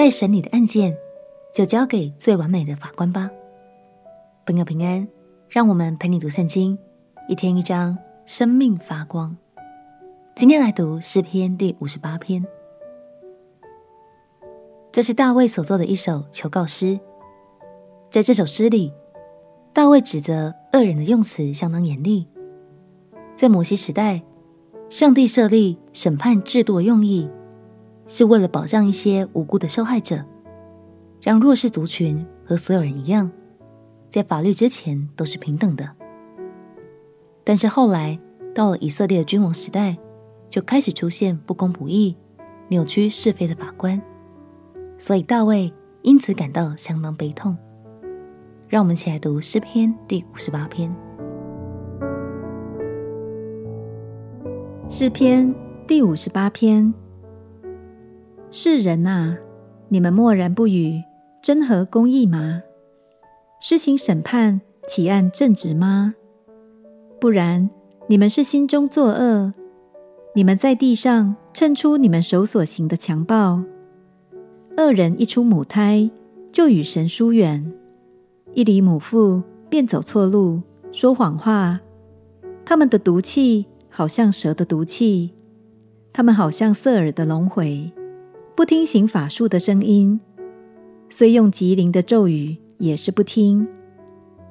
待审理的案件就交给最完美的法官吧。朋友平安，让我们陪你读圣经，一天一章，生命发光。今天来读诗篇第五十八篇，这是大卫所作的一首求告诗。在这首诗里，大卫指责恶人的用词相当严厉。在摩西时代，上帝设立审判制度的用意，是为了保障一些无辜的受害者，让弱势族群和所有人一样，在法律之前都是平等的。但是后来到了以色列的君王时代，就开始出现不公不义、扭曲是非的法官，所以大卫因此感到相当悲痛。让我们一起来读诗篇第五十八篇。诗篇第五十八篇。世人啊，你们默然不语，真合公义吗？施行审判，起案正直吗？不然，你们是心中作恶。你们在地上称出你们手所行的强暴。恶人一出母胎，就与神疏远；一离母腹，便走错路，说谎话。他们的毒气好像蛇的毒气，他们好像色耳的龙回。不听行法术的声音，虽用极灵的咒语，也是不听。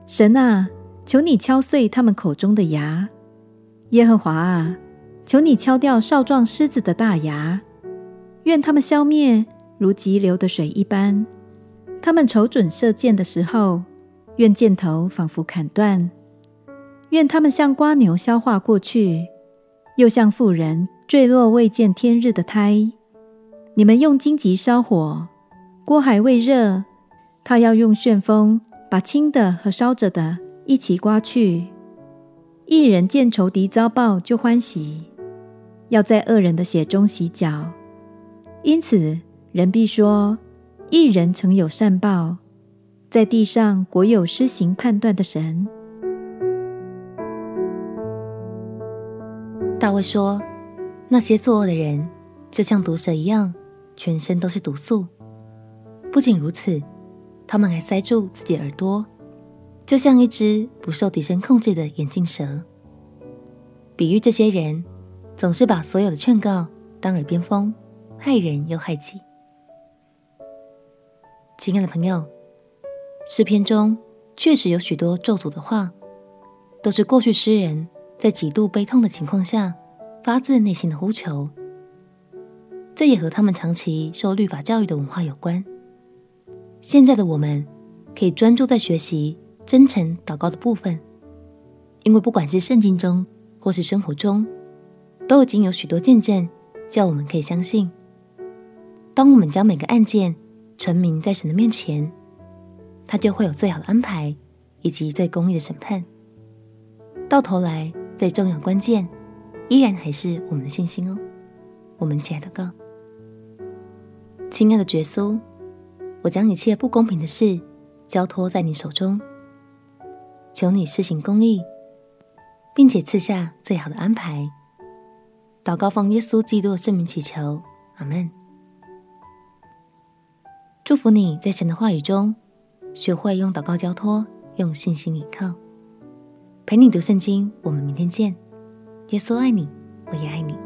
神啊，求你敲碎他们口中的牙；耶和华啊，求你敲掉少壮狮子的大牙。愿他们消灭，如急流的水一般。他们瞅准射箭的时候，愿箭头仿佛砍断。愿他们像瓜牛消化过去，又像妇人坠落未见天日的胎。你们用荆棘烧火，锅还未热，他要用旋风把轻的和烧着的一起刮去。一人见仇敌遭报就欢喜，要在恶人的血中洗脚。因此人必说：一人曾有善报，在地上果有施行判断的神。大卫说：那些作恶的人，就像毒蛇一样。全身都是毒素。不仅如此，他们还塞住自己耳朵，就像一只不受敌人控制的眼镜蛇。比喻这些人总是把所有的劝告当耳边风，害人又害己。亲爱的朋友，诗篇中确实有许多咒诅的话，都是过去诗人在极度悲痛的情况下发自内心的呼求。这也和他们长期受律法教育的文化有关。现在的我们可以专注在学习真诚祷告的部分，因为不管是圣经中或是生活中，都已经有许多见证，叫我们可以相信，当我们将每个案件陈明在神的面前，他就会有最好的安排以及最公义的审判。到头来，最重要关键依然还是我们的信心哦。我们亲爱的哥。亲爱的耶稣，我将一切不公平的事交托在你手中，求你施行公义，并且赐下最好的安排。祷告奉耶稣基督的圣名祈求，阿门。祝福你在神的话语中学会用祷告交托，用信心依靠。陪你读圣经，我们明天见。耶稣爱你，我也爱你。